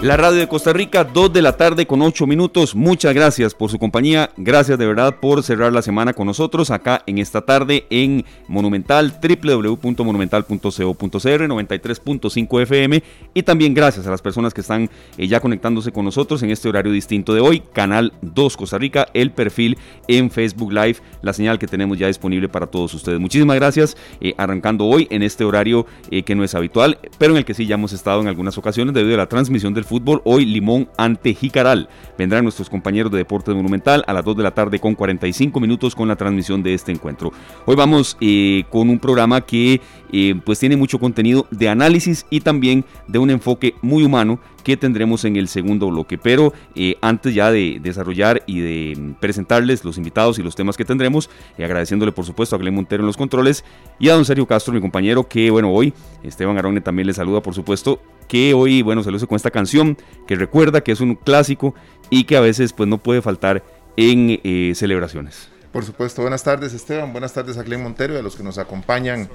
La radio de Costa Rica, 2 de la tarde con 8 minutos. Muchas gracias por su compañía. Gracias de verdad por cerrar la semana con nosotros acá en esta tarde en Monumental, www.monumental.co.cr, 93.5 FM. Y también gracias a las personas que están eh, ya conectándose con nosotros en este horario distinto de hoy. Canal 2 Costa Rica, el perfil en Facebook Live, la señal que tenemos ya disponible para todos ustedes. Muchísimas gracias. Eh, arrancando hoy en este horario eh, que no es habitual, pero en el que sí ya hemos estado en algunas ocasiones debido a la transmisión del fútbol. Hoy Limón ante Jicaral. Vendrán nuestros compañeros de Deportes Monumental a las 2 de la tarde con 45 minutos con la transmisión de este encuentro. Hoy vamos eh, con un programa que eh, pues tiene mucho contenido de análisis y también de un enfoque muy humano que tendremos en el segundo bloque. Pero eh, antes ya de desarrollar y de presentarles los invitados y los temas que tendremos, agradeciéndole por supuesto a Glenn Montero en los controles y a don Sergio Castro, mi compañero, que bueno, hoy Esteban Arone también le saluda por supuesto que hoy, bueno, se lo hizo con esta canción, que recuerda que es un clásico y que a veces pues no puede faltar en eh, celebraciones. Por supuesto, buenas tardes Esteban, buenas tardes a Glenn Montero y a los que nos acompañan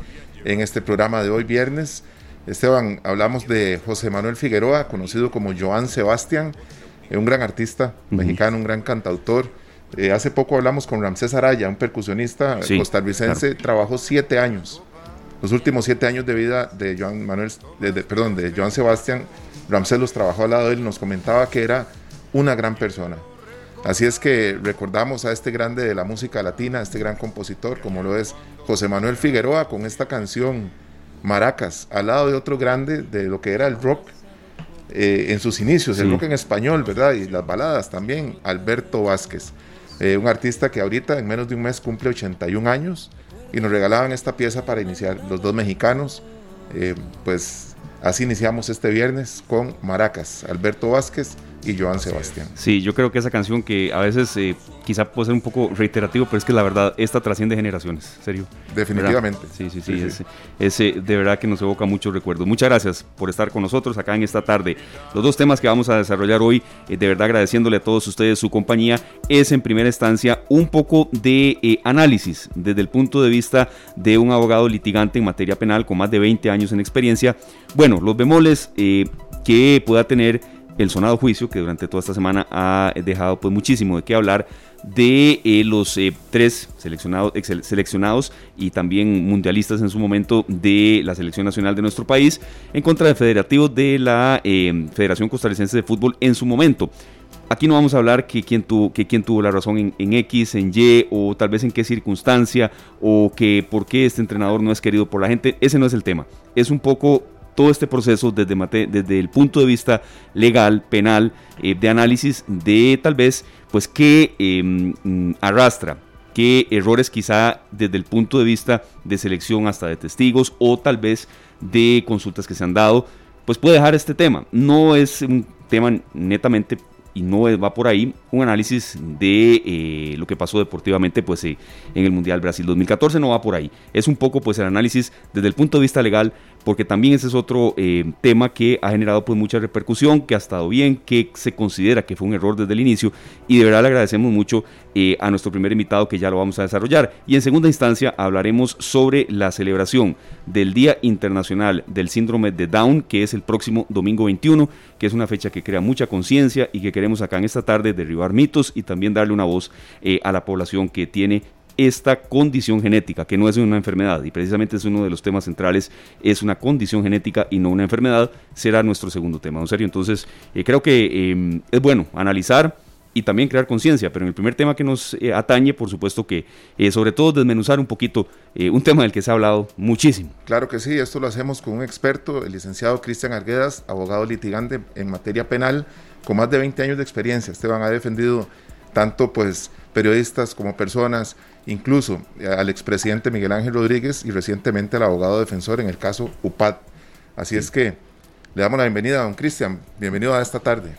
en este programa de hoy viernes. Esteban, hablamos de José Manuel Figueroa, conocido como Joan Sebastián, eh, un gran artista mexicano, un gran cantautor. Eh, hace poco hablamos con Ramsés Araya, un percusionista costarricense, trabajó siete años los últimos siete años de vida de Joan Manuel, perdón, de Joan Sebastián, Ramsés los trabajó al lado de él, nos comentaba que era una gran persona. Así es que recordamos a este grande de la música latina, a este gran compositor, como lo es José Manuel Figueroa, con esta canción Maracas, al lado de otro grande de lo que era el rock eh, en sus inicios, el rock en español, ¿verdad? Y las baladas también, Alberto Vázquez, eh, un artista que ahorita en menos de un mes cumple 81 años y nos regalaban esta pieza para iniciar los dos mexicanos. Eh, pues así iniciamos este viernes con Maracas, Alberto Vázquez y Joan Sebastián. Sí, yo creo que esa canción que a veces eh, quizá puede ser un poco reiterativo, pero es que la verdad, esta trasciende generaciones, serio. Definitivamente. Sí, sí, sí, es, de verdad que nos evoca muchos recuerdos. Muchas gracias por estar con nosotros acá en esta tarde. Los dos temas que vamos a desarrollar hoy, eh, de verdad agradeciéndole a todos ustedes su compañía, es en primera instancia un poco de eh, análisis desde el punto de vista de un abogado litigante en materia penal con más de 20 años en experiencia. Bueno, los bemoles que pueda tener el sonado juicio que durante toda esta semana ha dejado pues muchísimo de qué hablar de eh, los eh, tres seleccionados, seleccionados y también mundialistas en su momento de la selección nacional de nuestro país en contra del federativo de la eh, Federación Costarricense de Fútbol en su momento. Aquí no vamos a hablar que quién tuvo, que quién tuvo la razón en, en, X, en Y, o tal vez en qué circunstancia, o que por qué este entrenador no es querido por la gente. Ese no es el tema. Es un poco todo este proceso desde, desde el punto de vista legal, penal, eh, de análisis de tal vez, pues, qué em, mm, arrastra, qué errores quizá desde el punto de vista de selección hasta de testigos o tal vez de consultas que se han dado, pues puede dejar este tema. No es un tema netamente y no va por ahí un análisis de eh, lo que pasó deportivamente pues eh, en el Mundial Brasil 2014 no va por ahí es un poco pues el análisis desde el punto de vista legal porque también ese es otro eh, tema que ha generado pues mucha repercusión, que ha estado bien, que se considera que fue un error desde el inicio y de verdad le agradecemos mucho eh, a nuestro primer invitado que ya lo vamos a desarrollar. Y en segunda instancia hablaremos sobre la celebración del Día Internacional del Síndrome de Down, que es el próximo domingo 21, que es una fecha que crea mucha conciencia y que queremos acá en esta tarde derribar mitos y también darle una voz eh, a la población que tiene esta condición genética, que no es una enfermedad, y precisamente es uno de los temas centrales, es una condición genética y no una enfermedad, será nuestro segundo tema, ¿no serio? Entonces, eh, creo que em, es bueno analizar y también crear conciencia, pero en el primer tema que nos eh, atañe, por supuesto que eh, sobre todo desmenuzar un poquito un tema del que se ha hablado muchísimo. Claro que sí, esto lo hacemos con un experto, el licenciado Cristian Arguedas, abogado litigante en materia penal, con más de 20 años de experiencia. Esteban ha defendido tanto pues periodistas como personas, incluso eh, al expresidente Miguel Ángel Rodríguez y recientemente al abogado defensor en el caso UPAD. Así es que le damos la bienvenida a don Cristian. Bienvenido a esta tarde.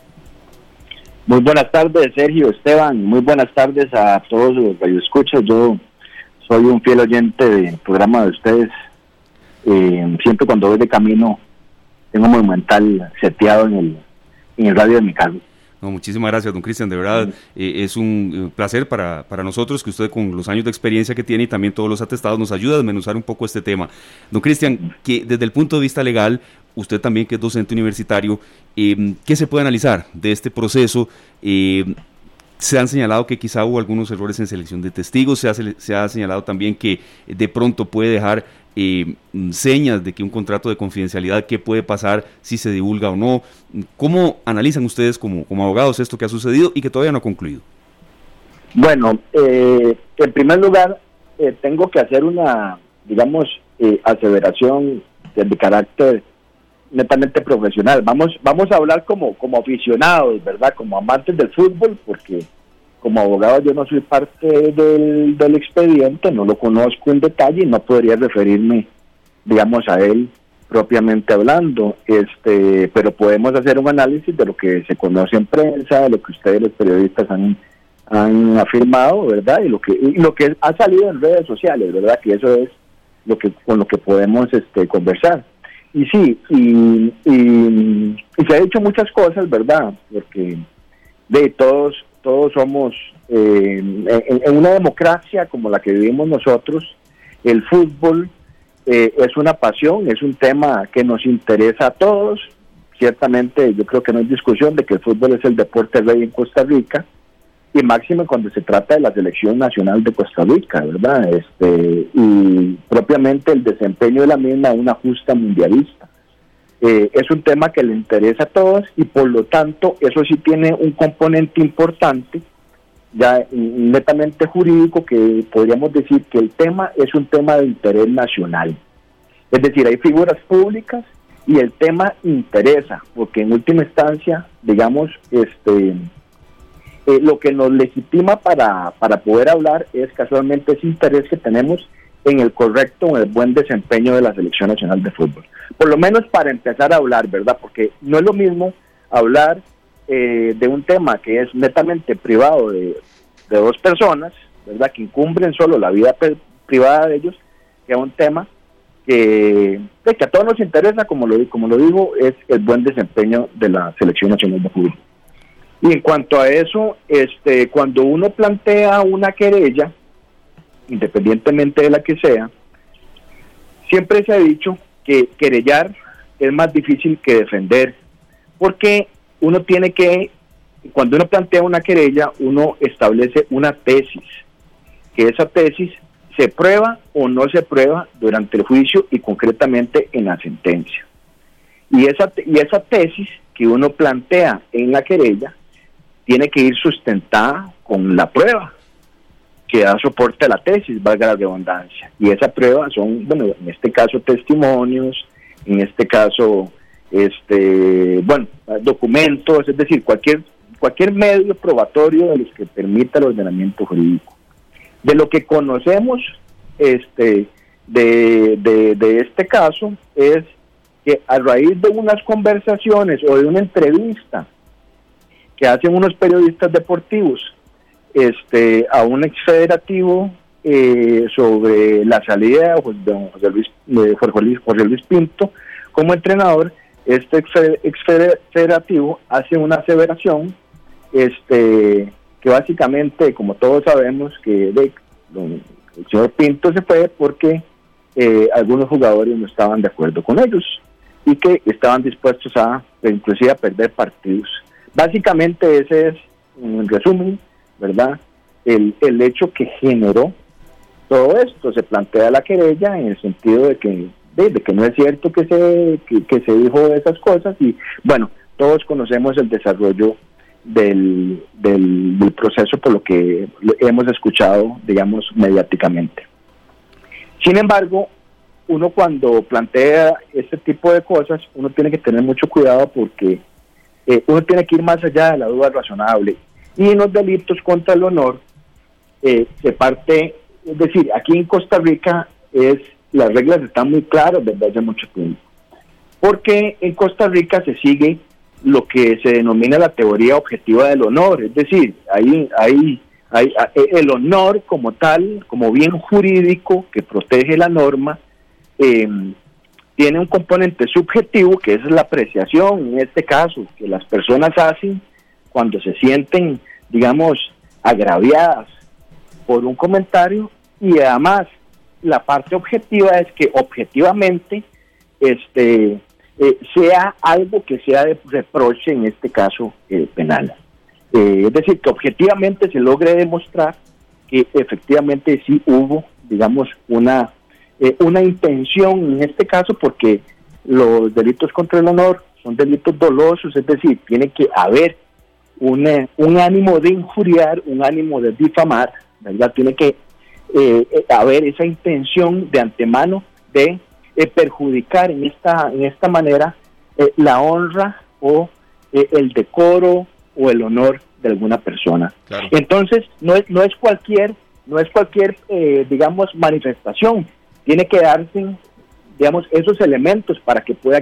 Muy buenas tardes, Sergio, Esteban. Muy buenas tardes a todos los radioescuchas. Yo soy un fiel oyente del programa de ustedes. Eh, siempre cuando voy de camino tengo monumental seteado en el, en el radio de mi muchísimas gracias, don Cristian. De verdad, eh, es un placer para, para, nosotros que usted, con los años de experiencia que tiene y también todos los atestados, nos ayude a desmenuzar un poco este tema. Don Cristian, que desde el punto de vista legal, usted también que es docente universitario, eh, ¿qué se puede analizar de este proceso? Eh, se han señalado que quizá hubo algunos errores en selección de testigos, se ha, se ha señalado también que de pronto puede dejar eh, señas de que un contrato de confidencialidad, qué puede pasar si se divulga o no. ¿Cómo analizan ustedes como, como abogados esto que ha sucedido y que todavía no ha concluido? Bueno, eh, en primer lugar, eh, tengo que hacer una, digamos, aseveración de carácter netamente profesional. Vamos, vamos a hablar como, como aficionados, ¿verdad? Como amantes del fútbol, porque como abogado yo no soy parte del, del expediente, no lo conozco en detalle y no podría referirme, digamos, a él propiamente hablando, este, pero podemos hacer un análisis de lo que se conoce en prensa, de lo que ustedes los periodistas han, han afirmado, ¿verdad? Y lo que y lo que ha salido en redes sociales, ¿verdad? Que eso es lo que con lo que podemos este conversar. Y sí, y, y, se ha hecho muchas cosas, ¿verdad? Porque de todos, todos somos eh, en, una democracia como la que vivimos nosotros, el fútbol eh, es una pasión, es un tema que nos interesa a todos. Ciertamente yo creo que no hay discusión de que el fútbol es el deporte rey en Costa Rica y máximo cuando se trata de la selección nacional de Costa Rica, ¿verdad? Este, y propiamente el desempeño de la misma una justa mundialista. Eh, es un tema que le interesa a todos y por lo tanto eso sí tiene un componente importante, ya netamente jurídico, que podríamos decir que el tema es un tema de interés nacional. Es decir, hay figuras públicas y el tema interesa, porque en última instancia, digamos, este eh, lo que nos legitima para, para poder hablar es casualmente ese interés que tenemos en el correcto o el buen desempeño de la Selección Nacional de Fútbol. Por lo menos para empezar a hablar, ¿verdad? Porque no es lo mismo hablar eh, de un tema que es netamente privado de, dos personas, ¿verdad? Que incumbren solo la vida privada de ellos, que un tema que, que a todos nos interesa, como lo, como lo digo, es el buen desempeño de la Selección Nacional de Fútbol. Y en cuanto a eso, este, cuando uno plantea una querella, independientemente de la que sea, siempre se ha dicho que querellar es más difícil que defender, porque uno tiene que, cuando uno plantea una querella, uno establece una tesis, que esa tesis se prueba o no se prueba durante el juicio y concretamente en la sentencia. Y esa, y esa tesis que uno plantea en la querella tiene que ir sustentada con la prueba que da soporte a la tesis, valga la redundancia. Y esa prueba son, bueno, en este caso testimonios, en este caso, este, bueno, documentos, es decir, cualquier, cualquier medio probatorio de los que permita el ordenamiento jurídico. De lo que conocemos este, de, de, de este caso es que a raíz de unas conversaciones o de una entrevista que hacen unos periodistas deportivos este, a un ex federativo eh, sobre la salida de José Luis, José Luis Pinto como entrenador. Este ex federativo hace una aseveración este, que básicamente, como todos sabemos, que el señor Pinto se fue porque eh, algunos jugadores no estaban de acuerdo con ellos y que estaban dispuestos a, inclusive, a perder partidos Básicamente ese es, en resumen, ¿verdad? El, el hecho que generó todo esto. Se plantea la querella en el sentido de que, de, que no es cierto que se, que, se dijo esas cosas y bueno, todos conocemos el desarrollo del, del, proceso por lo que hemos escuchado, digamos, mediáticamente. Sin embargo, uno cuando plantea este tipo de cosas, uno tiene que tener mucho cuidado porque eh, uno tiene que ir más allá de la duda razonable. Y en los delitos contra el honor eh, se parte, es decir, aquí en Costa Rica es las reglas están muy claras desde hace mucho tiempo. Porque en Costa Rica se sigue lo que se denomina la teoría objetiva del honor, es decir, ahí, ahí, ahí el honor como tal, como bien jurídico que protege la norma, eh, tiene un componente subjetivo que es la apreciación, en este caso, que las personas hacen cuando se sienten, digamos, agraviadas por un comentario y además la parte objetiva es que objetivamente este eh, sea algo que sea de reproche en este caso eh, penal. Eh, es decir, que objetivamente se logre demostrar que efectivamente sí hubo, digamos, una, una intención en este caso, porque los delitos contra el honor son delitos dolosos, es decir, tiene que haber un, un ánimo de injuriar, un ánimo de difamar, ¿verdad? Tiene que haber esa intención de antemano de eh, perjudicar en esta, en esta manera eh, la honra o eh, el decoro o el honor de alguna persona. Entonces, no es, no es cualquier, no es cualquier digamos, manifestación. Tiene que darse, digamos, esos elementos para que pueda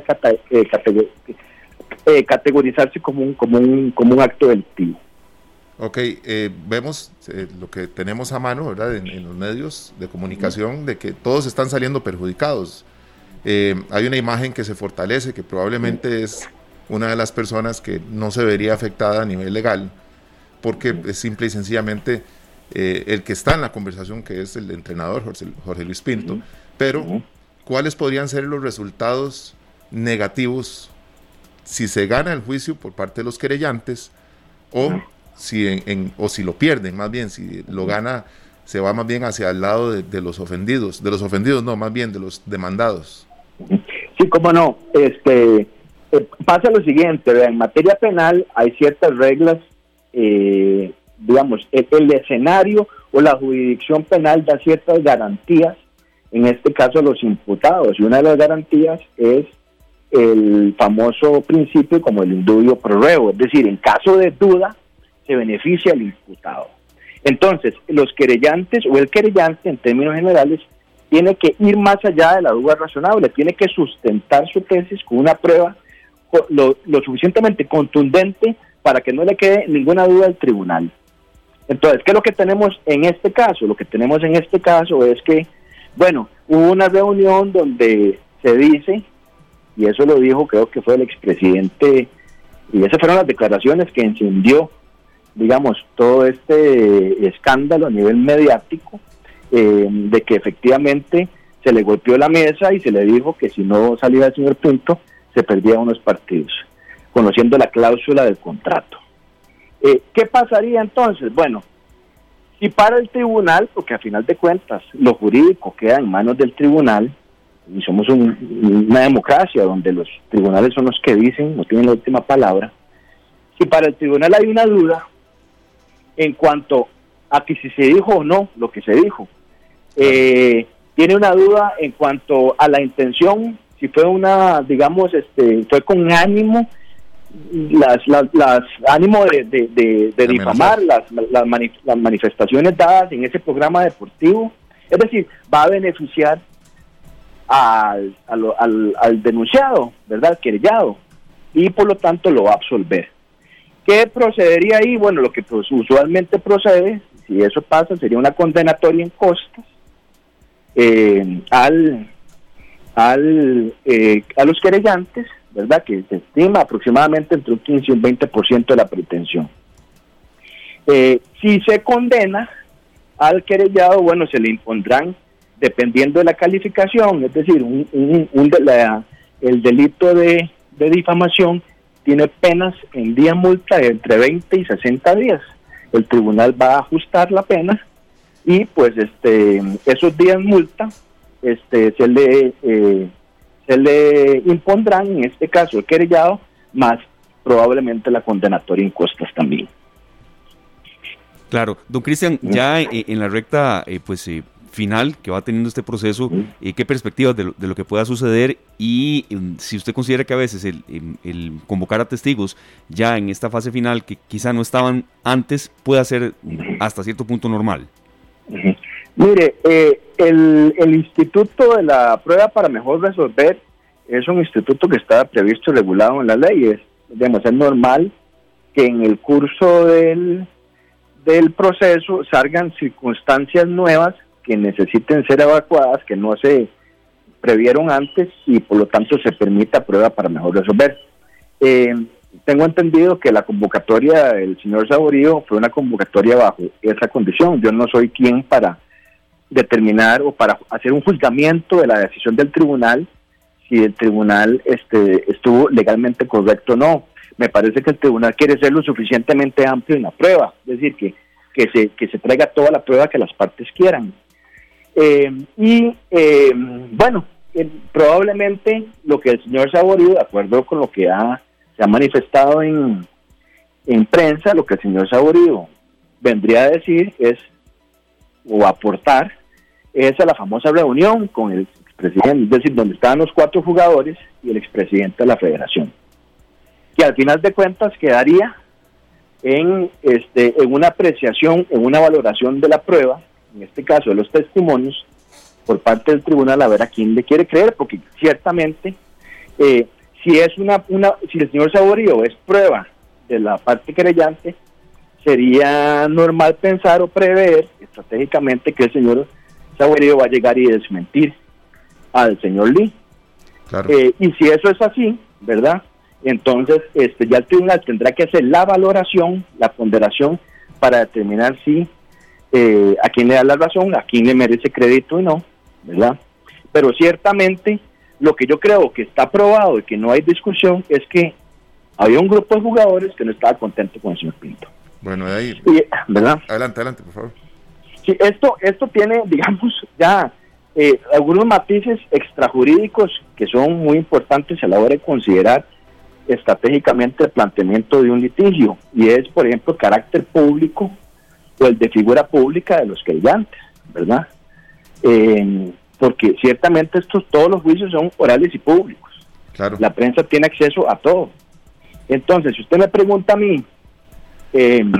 categorizarse como un, como un, como un acto delictivo. Ok, vemos lo que tenemos a mano, ¿verdad? En, en, los medios de comunicación, de que todos están saliendo perjudicados. Eh, hay una imagen que se fortalece, que probablemente es una de las personas que no se vería afectada a nivel legal, porque es simple y sencillamente eh, el que está en la conversación, que es el entrenador Jorge, Luis Pinto. Pero, ¿cuáles podrían ser los resultados negativos si se gana el juicio por parte de los querellantes o, si, en, o si lo pierden, más bien, si lo gana, se va más bien hacia el lado de, de los ofendidos, de los ofendidos, no, más bien de los demandados? Sí, cómo no. Este, eh, pasa lo siguiente, en materia penal hay ciertas reglas, eh, digamos, el, escenario o la jurisdicción penal da ciertas garantías, en este caso a los imputados, y una de las garantías es el famoso principio como el indubio pro es decir, en caso de duda se beneficia al imputado. Entonces, los querellantes o el querellante en términos generales tiene que ir más allá de la duda razonable, tiene que sustentar su tesis con una prueba lo, suficientemente contundente para que no le quede ninguna duda al tribunal. Entonces, ¿qué es lo que tenemos en este caso? Lo que tenemos en este caso es que, bueno, hubo una reunión donde se dice, y eso lo dijo creo que fue el expresidente, y esas fueron las declaraciones que encendió, digamos, todo este escándalo a nivel mediático, eh, de que efectivamente se le golpeó la mesa y se le dijo que si no salía el señor Pinto, se perdía unos partidos, conociendo la cláusula del contrato. Eh, ¿Qué pasaría entonces? Bueno, si para el tribunal, porque a final de cuentas lo jurídico queda en manos del tribunal, y somos una democracia donde los tribunales son los que dicen, no tienen la última palabra, si para el tribunal hay una duda en cuanto a que si se dijo o no lo que se dijo, eh, tiene una duda en cuanto a la intención, si fue una, digamos, este, fue con ánimo, las, las, ánimo de, de, difamar las, las, manifestaciones dadas en ese programa deportivo. Es decir, va a beneficiar al, al, denunciado, ¿verdad? Al querellado, y por lo tanto lo va a absolver. ¿Qué procedería ahí? Bueno, lo que pues, usualmente procede, si eso pasa, sería una condenatoria en costas eh, al, al, eh, a los querellantes, ¿verdad? Que se estima aproximadamente entre un 15 y un 20% de la pretensión. Eh, si se condena al querellado, bueno, se le impondrán, dependiendo de la calificación, es decir, un, un, el delito de, de difamación tiene penas en día multa de entre 20 y 60 días. El tribunal va a ajustar la pena y pues este esos días multa este se le eh, se le impondrán en este caso el querellado más probablemente la condenatoria en costas también. Claro, don Cristian, ya eh, en la recta eh, pues final que va teniendo este proceso, qué perspectivas de lo, que pueda suceder y em, si usted considera que a veces el, el, convocar a testigos ya en esta fase final que quizá no estaban antes pueda ser hasta cierto punto normal. Mire, eh, el, Instituto de la Prueba para Mejor Resolver es un instituto que está previsto y regulado en las leyes. Digamos, es normal que en el curso del, del proceso salgan circunstancias nuevas que necesiten ser evacuadas, que no se previeron antes y por lo tanto se permita prueba para mejor resolver. Eh, tengo entendido que la convocatoria del señor Saborío fue una convocatoria bajo esa condición. Yo no soy quien para determinar o para hacer un juzgamiento de la decisión del tribunal si el tribunal este, estuvo legalmente correcto o no. Me parece que el tribunal quiere ser lo suficientemente amplio en la prueba, es decir, que, que, se, que se traiga toda la prueba que las partes quieran. Eh, y eh, bueno, eh, probablemente lo que el señor Saborío, de acuerdo con lo que ha, se ha manifestado en, en prensa, lo que el señor Saborío vendría a decir es, o aportar, es a la famosa reunión con el expresidente, es decir, donde estaban los cuatro jugadores y el expresidente de la federación, que al final de cuentas quedaría en, este, en una apreciación, en una valoración de la prueba, en este caso de los testimonios, por parte del tribunal a ver a quién le quiere creer, porque ciertamente eh, si es una, una, si el señor Saborío es prueba de la parte querellante, sería normal pensar o prever estratégicamente que el señor Saborío va a llegar y desmentir al señor Lee. Eh, y si eso es así, ¿verdad? Entonces, este, ya el tribunal tendrá que hacer la valoración, la ponderación para determinar si eh, a quién le da la razón, a quién le merece crédito y no. ¿verdad? Pero ciertamente lo que yo creo que está probado y que no hay discusión es que había un grupo de jugadores que no estaba contento con el señor Pinto. Bueno, de ahí. ¿verdad? Adelante, adelante, por favor. Sí, esto, esto tiene, digamos, ya eh, algunos matices extrajurídicos que son muy importantes a la hora de considerar estratégicamente el planteamiento de un litigio, y es, por ejemplo, carácter público o el de figura pública de los creyentes, ¿verdad? porque ciertamente estos todos los juicios son orales y públicos. Claro. La prensa tiene acceso a todo. Entonces, si usted me pregunta a mí em,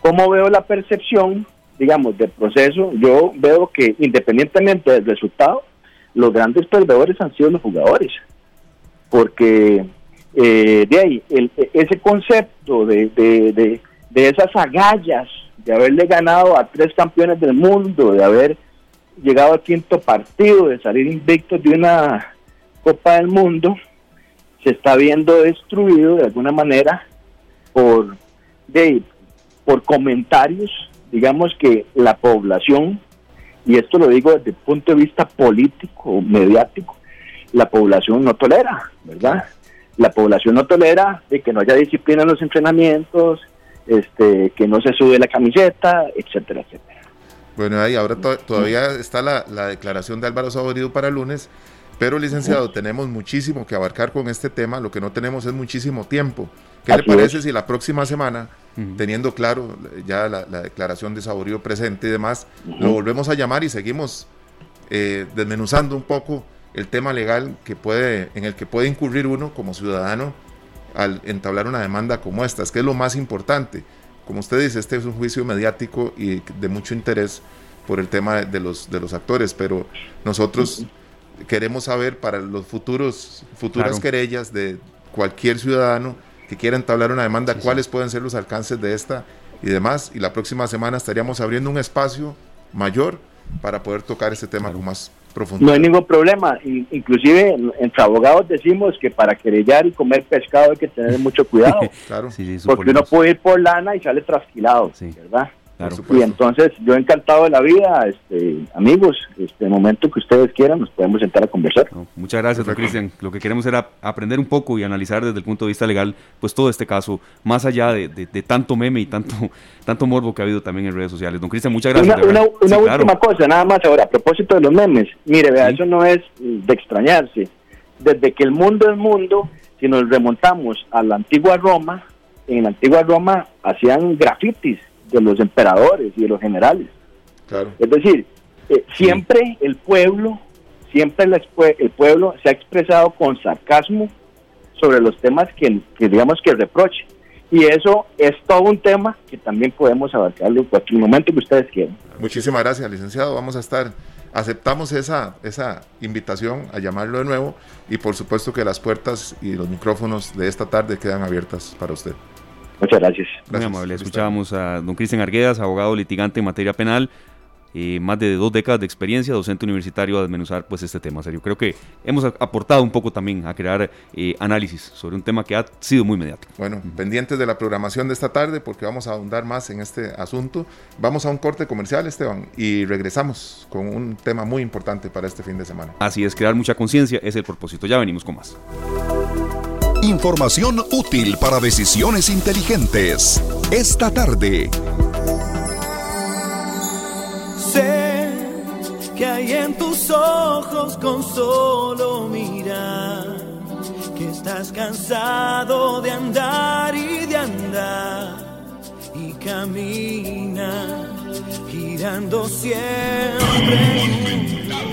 cómo veo la percepción, digamos, del proceso, yo veo que independientemente del resultado, los grandes perdedores han sido los jugadores, porque eh, de ahí, ese concepto de, de, de esas agallas, de haberle ganado a tres campeones del mundo, de haber llegado al quinto partido, de salir invicto de una Copa del Mundo, se está viendo destruido de alguna manera por, de, por comentarios, digamos que la población, y esto lo digo desde el punto de vista político, mediático, la población no tolera, ¿verdad? La población no tolera de que no haya disciplina en los entrenamientos, este, que no se sube la camiseta, etcétera, etcétera. Bueno, ahí ahora todavía está la, declaración de Álvaro Saborido para lunes, pero licenciado, tenemos muchísimo que abarcar con este tema, lo que no tenemos es muchísimo tiempo. ¿Qué le parece si la próxima semana, teniendo claro ya la, declaración de Saborío presente y demás, lo volvemos a llamar y seguimos eh, desmenuzando un poco el tema legal que puede, en el que puede incurrir uno como ciudadano al entablar una demanda como esta, es que es lo más importante. Como usted dice, este es un juicio mediático y de mucho interés por el tema de los, de los actores, pero nosotros queremos saber para los futuros futuras querellas de cualquier ciudadano que quiera entablar una demanda, cuáles pueden ser los alcances de esta y demás. Y la próxima semana estaríamos abriendo un espacio mayor para poder tocar este tema con más no hay ningún problema. Inclusive entre abogados decimos que para querellar y comer pescado hay que tener mucho cuidado. claro. porque uno puede ir por lana y sale trasquilado, ¿verdad? Y entonces yo encantado de la vida, este, amigos, este momento que ustedes quieran nos podemos sentar a conversar. muchas gracias, don Cristian. Lo que queremos era aprender un poco y analizar desde el punto de vista legal, pues todo este caso, más allá de, tanto meme y tanto, tanto morbo que ha habido también en redes sociales. Don Cristian, muchas gracias. Una, última cosa, nada más ahora, a propósito de los memes. Mire, vea, eso no es de extrañarse. Desde que el mundo es mundo, si nos remontamos a la antigua Roma, en la antigua Roma hacían grafitis de los emperadores y de los generales. Es decir, eh, siempre el pueblo, siempre el, pueblo se ha expresado con sarcasmo sobre los temas que, digamos que reproche. Y eso es todo un tema que también podemos abarcarlo en cualquier momento que ustedes quieran. Muchísimas gracias, licenciado. Vamos a estar, aceptamos esa, esa invitación a llamarlo de nuevo y por supuesto que las puertas y los micrófonos de esta tarde quedan abiertas para usted. Muchas gracias. Muy amable. Escuchábamos a don Cristian Arguedas, abogado litigante en materia penal. eh, más de dos décadas de experiencia, docente universitario, a desmenuzar pues este tema. Serio, creo que hemos aportado un poco también a crear eh, análisis sobre un tema que ha sido muy mediático. Bueno, pendientes de la programación de esta tarde porque vamos a ahondar más en este asunto. Vamos a un corte comercial, Esteban, y regresamos con un tema muy importante para este fin de semana. Así es, crear mucha conciencia es el propósito. Ya venimos con más. Información útil para decisiones inteligentes. Esta tarde. Sé que hay en tus ojos con solo mirar que estás cansado de andar y de andar y camina girando siempre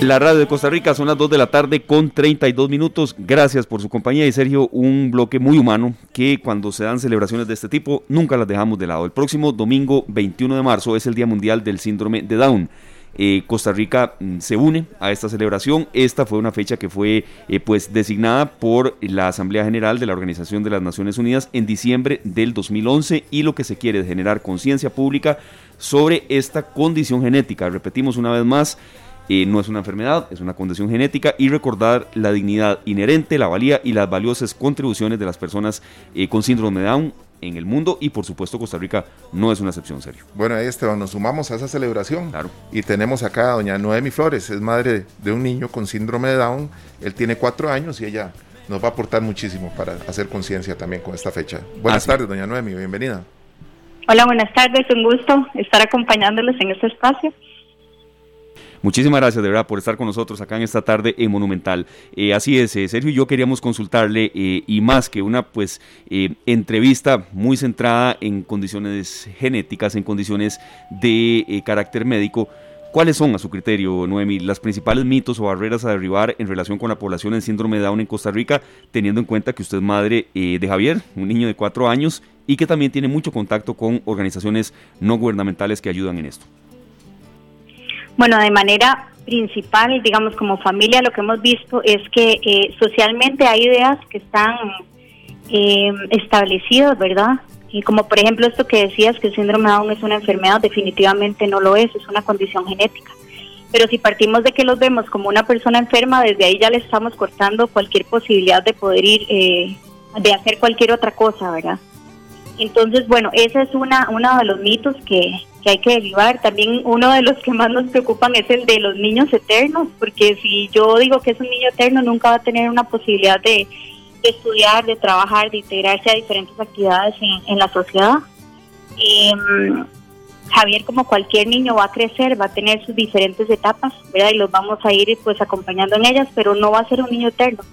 la radio de Costa Rica son las 2 de la tarde con 32 minutos. Gracias por su compañía y Sergio, un bloque muy humano que cuando se dan celebraciones de este tipo nunca las dejamos de lado. El próximo domingo 21 de marzo es el Día Mundial del Síndrome de Down. Eh, Costa Rica mm, se une a esta celebración. Esta fue una fecha que fue eh, pues designada por la Asamblea General de la Organización de las Naciones Unidas en diciembre del 2011 y lo que se quiere es generar conciencia pública sobre esta condición genética. Repetimos una vez más, no es una enfermedad, es una condición genética y recordar la dignidad inherente, la valía y las valiosas contribuciones de las personas eh, con síndrome de Down en el mundo y por supuesto Costa Rica no es una excepción, serio. Bueno, ahí Esteban, nos sumamos a esa celebración claro. y tenemos acá a doña Noemi Flores, es madre de un niño con síndrome de Down, él tiene cuatro años y ella nos va a aportar muchísimo para hacer conciencia también con esta fecha. Buenas tardes, doña Noemi, bienvenida. Hola, buenas tardes, un gusto estar acompañándoles en este espacio. Muchísimas gracias de verdad por estar con nosotros acá en esta tarde en Monumental. Eh, así es, eh, Sergio y yo queríamos consultarle eh, y más que una pues entrevista muy centrada en condiciones genéticas, en condiciones de carácter médico. ¿Cuáles son, a su criterio, Noemi, las principales mitos o barreras a derribar en relación con la población en síndrome de Down en Costa Rica, teniendo en cuenta que usted es madre de Javier, un niño de cuatro años, y que también tiene mucho contacto con organizaciones no gubernamentales que ayudan en esto? Bueno, de manera principal, digamos, como familia, lo que hemos visto es que eh, socialmente hay ideas que están eh, establecidas, ¿verdad? Y como por ejemplo esto que decías, que el síndrome de Down es una enfermedad, definitivamente no lo es, es una condición genética. Pero si partimos de que los vemos como una persona enferma, desde ahí ya le estamos cortando cualquier posibilidad de poder ir, eh, de hacer cualquier otra cosa, ¿verdad? Entonces, bueno, ese es una, uno de los mitos que, que hay que derivar. También uno de los que más nos preocupan es el de los niños eternos, porque si yo digo que es un niño eterno, nunca va a tener una posibilidad de, estudiar, de trabajar, de integrarse a diferentes actividades en, la sociedad. Em, Javier, como cualquier niño, va a crecer, va a tener sus diferentes etapas, ¿verdad? Y los vamos a ir pues acompañando en ellas, pero no va a ser un niño eterno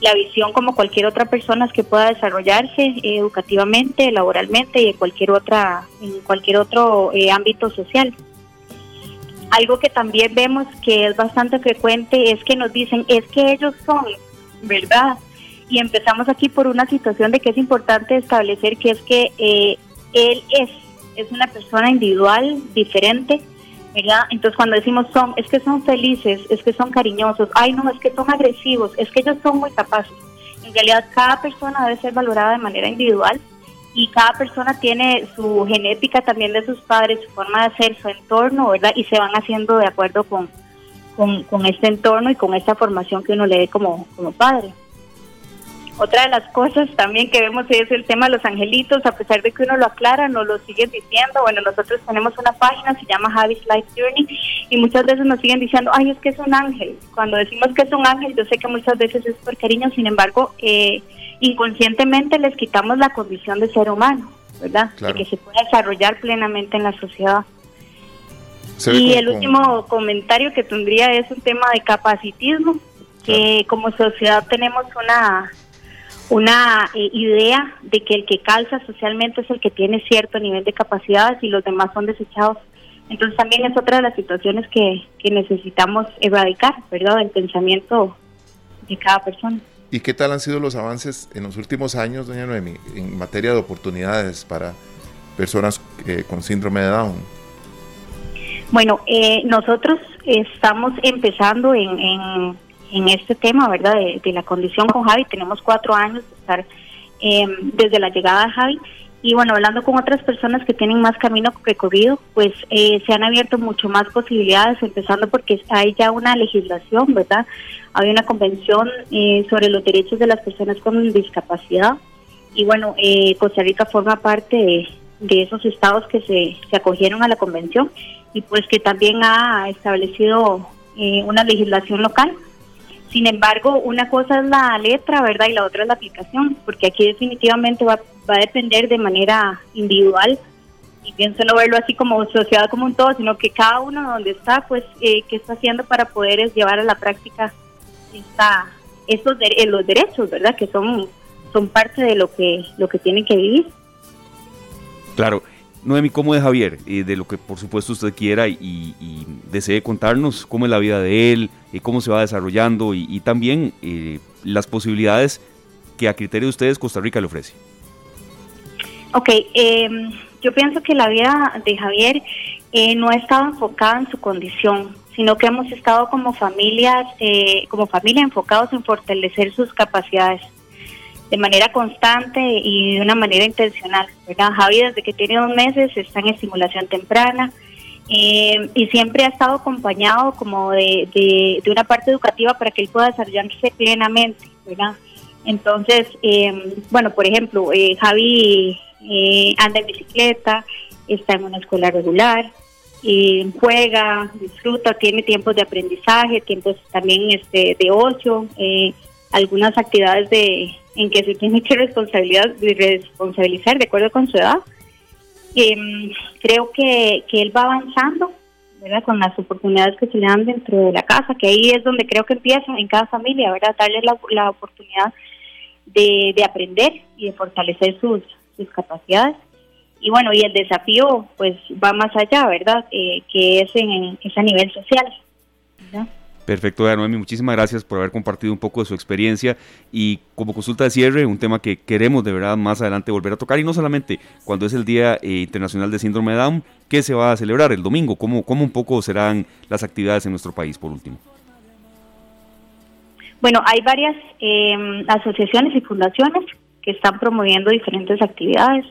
la visión como cualquier otra persona que pueda desarrollarse eh, educativamente, laboralmente y en cualquier otra en cualquier otro eh, ámbito social. Algo que también vemos que es bastante frecuente es que nos dicen es que ellos son, ¿verdad? Y empezamos aquí por una situación de que es importante establecer que es que eh, él es es una persona individual, diferente, entonces cuando decimos son, es que son felices, es que son cariñosos, ay no, es que son agresivos, es que ellos son muy capaces. En realidad cada persona debe ser valorada de manera individual y cada persona tiene su genética también de sus padres, su forma de ser, su entorno, ¿verdad? Y se van haciendo de acuerdo con, con, este entorno y con esta formación que uno le dé como, como padre. Otra de las cosas también que vemos es el tema de los angelitos, a pesar de que uno lo aclara, nos lo siguen diciendo. Bueno, nosotros tenemos una página, se llama Javi's Life Journey, y muchas veces nos siguen diciendo, ay, es que es un ángel. Cuando decimos que es un ángel, yo sé que muchas veces es por cariño, sin embargo, eh, inconscientemente les quitamos la condición de ser humano, ¿verdad? De que se pueda desarrollar plenamente en la sociedad. Y el último comentario que tendría es un tema de capacitismo, que como sociedad tenemos una una eh, idea de que el que calza socialmente es el que tiene cierto nivel de capacidades y los demás son desechados. Entonces también es otra de las situaciones que, que necesitamos erradicar, ¿verdad? El pensamiento de cada persona. ¿Y qué tal han sido los avances en los últimos años, doña Noemi, en materia de oportunidades para personas eh, con síndrome de Down? Bueno, eh, nosotros estamos empezando en en este tema, ¿verdad? De, la condición con Javi. Tenemos cuatro años de estar em, desde la llegada de Javi y bueno, hablando con otras personas que tienen más camino recorrido, pues eh, se han abierto mucho más posibilidades, empezando porque hay ya una legislación, ¿verdad? Hay una convención eh, sobre los derechos de las personas con discapacidad y bueno, eh, Costa Rica forma parte de, esos estados que se, se, acogieron a la convención y pues que también ha establecido una legislación local sin embargo, una cosa es la letra, ¿verdad? Y la otra es la aplicación, porque aquí definitivamente va, va a depender de manera individual y pienso no verlo así como sociedad como un todo, sino que cada uno donde está, pues, eh, qué está haciendo para poder llevar a la práctica esta, estos eh, los derechos, ¿verdad? Que son, son parte de lo que, lo que tienen que vivir. Claro, Noemi, ¿cómo es Javier? Eh, de lo que por supuesto usted quiera y, desee contarnos cómo es la vida de él, y cómo se va desarrollando y, también eh, las posibilidades que a criterio de ustedes Costa Rica le ofrece. Ok, em, yo pienso que la vida de Javier eh, no ha estado enfocada en su condición, sino que hemos estado como familias, como familia enfocados en fortalecer sus capacidades de manera constante y de una manera intencional. ¿verdad? Javi desde que tiene dos meses está en estimulación temprana eh, y siempre ha estado acompañado como de, de, una parte educativa para que él pueda desarrollarse plenamente. ¿verdad? Entonces, eh, bueno, por ejemplo, eh, Javi anda en bicicleta, está en una escuela regular, juega, disfruta, tiene tiempos de aprendizaje, tiempos también este, de ocio, algunas actividades de en que se tiene que responsabilidad, responsabilizar de acuerdo con su edad. Em, creo que, que él va avanzando ¿verdad? con las oportunidades que se le dan dentro de la casa, que ahí es donde creo que empieza en cada familia, ¿verdad? darle la, la oportunidad de, de, aprender y de fortalecer sus, sus capacidades. Y bueno, y el desafío pues va más allá, ¿verdad? Eh, que es en, es a nivel social. ¿verdad? Perfecto, Noemi, muchísimas gracias por haber compartido un poco de su experiencia y como consulta de cierre, un tema que queremos de verdad más adelante volver a tocar y no solamente cuando es el Día eh, Internacional de Síndrome de Down, que se va a celebrar el domingo, cómo, cómo un poco serán las actividades en nuestro país por último. Bueno, hay varias em, asociaciones y fundaciones que están promoviendo diferentes actividades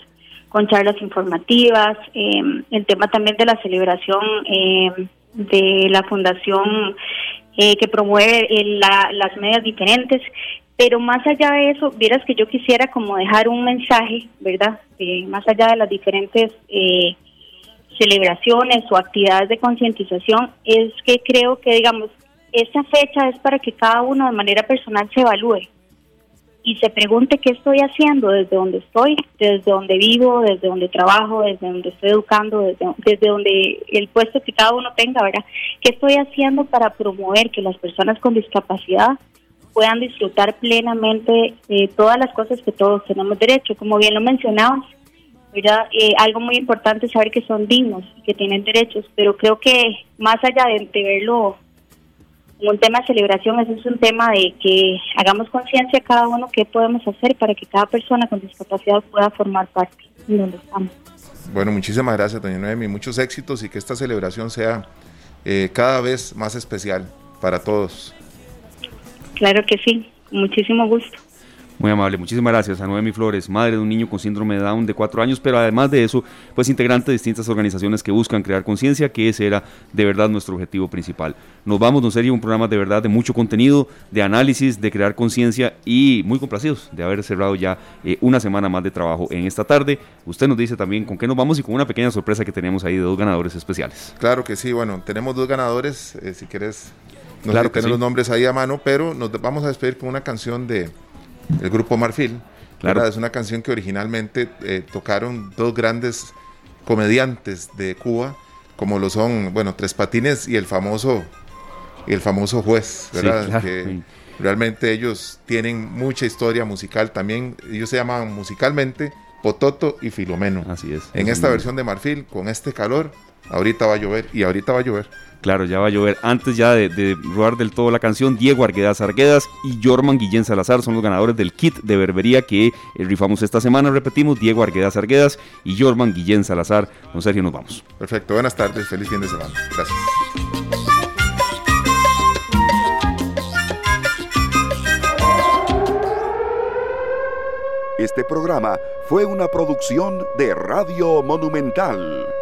con charlas informativas, em, el tema también de la celebración em, de la Fundación eh, que promueve las medias diferentes. Pero más allá de eso, vieras que yo quisiera como dejar un mensaje, ¿verdad? más allá de las diferentes eh, celebraciones o actividades de concientización, es que creo que, digamos, esta fecha es para que cada uno de manera personal se evalúe y se pregunte qué estoy haciendo desde donde estoy, desde donde vivo, desde donde trabajo, desde donde estoy educando, desde, desde donde el puesto que cada uno tenga, ¿verdad? ¿Qué estoy haciendo para promover que las personas con discapacidad puedan disfrutar plenamente eh, todas las cosas que todos tenemos derecho? Como bien lo mencionabas, ¿verdad? Eh, algo muy importante es saber que son dignos que tienen derechos, pero creo que más allá de, de verlo un tema de celebración, ese es un tema de que hagamos conciencia cada uno qué podemos hacer para que cada persona con discapacidad pueda formar parte de donde estamos. Bueno, muchísimas gracias, doña Noemi, muchos éxitos y que esta celebración sea eh, cada vez más especial para todos. Claro que sí, muchísimo gusto. Muy amable, muchísimas gracias a Noemi Flores, madre de un niño con síndrome de Down de cuatro años, pero además de eso, pues integrante de distintas organizaciones que buscan crear conciencia, que ese era de verdad nuestro objetivo principal. Nos vamos, no sería un programa de verdad de mucho contenido, de análisis, de crear conciencia y muy complacidos de haber cerrado ya eh, una semana más de trabajo en esta tarde. Usted nos dice también con qué nos vamos y con una pequeña sorpresa que tenemos ahí de dos ganadores especiales. Claro que sí, bueno, tenemos dos ganadores, eh, si quieres, no claro sé los nombres ahí a mano, pero nos vamos a despedir con una canción de el grupo Marfil. Claro. Es una canción que originalmente eh, tocaron dos grandes comediantes de Cuba, como lo son, bueno, Tres Patines y el famoso, el famoso juez, ¿verdad? que realmente ellos tienen mucha historia musical también. Ellos se llaman musicalmente Pototo y Filomeno. Así es. En esta versión de Marfil, con este calor, ahorita va a llover y ahorita va a llover. Claro, ya va a llover. Antes ya de, de rodar del todo la canción, Diego Arguedas Arguedas y Jorman Guillén Salazar son los ganadores del kit de berbería que eh, rifamos esta semana. Repetimos, Diego Arguedas Arguedas y Jorman Guillén Salazar. Con Sergio nos vamos. Perfecto, buenas tardes, feliz fin de semana. Gracias. Este programa fue una producción de Radio Monumental.